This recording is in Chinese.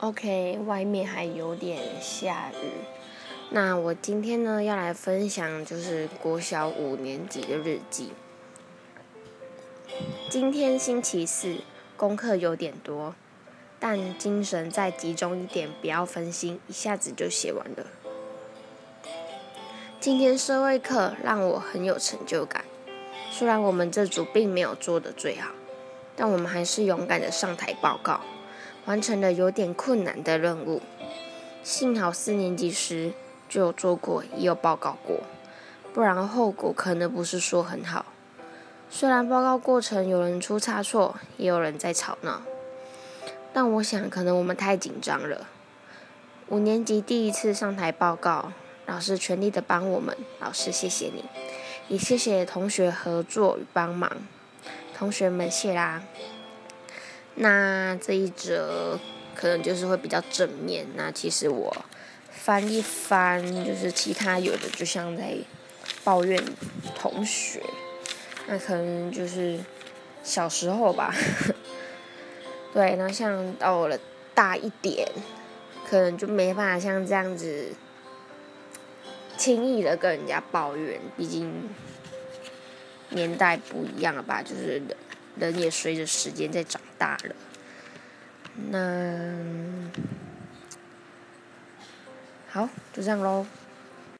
OK，外面还有点下雨。那我今天呢要来分享就是国小五年级的日记。今天星期四，功课有点多，但精神再集中一点，不要分心，一下子就写完了。今天社会课让我很有成就感，虽然我们这组并没有做的最好，但我们还是勇敢的上台报告。完成了有点困难的任务，幸好四年级时就有做过，也有报告过，不然后果可能不是说很好。虽然报告过程有人出差错，也有人在吵闹，但我想可能我们太紧张了。五年级第一次上台报告，老师全力的帮我们，老师谢谢你，也谢谢同学合作与帮忙，同学们谢啦。那这一则可能就是会比较正面。那其实我翻一翻，就是其他有的就像在抱怨同学。那可能就是小时候吧。对，那像到了大一点，可能就没办法像这样子轻易的跟人家抱怨。毕竟年代不一样了吧，就是人也随着时间在长。大了，那好，就这样喽。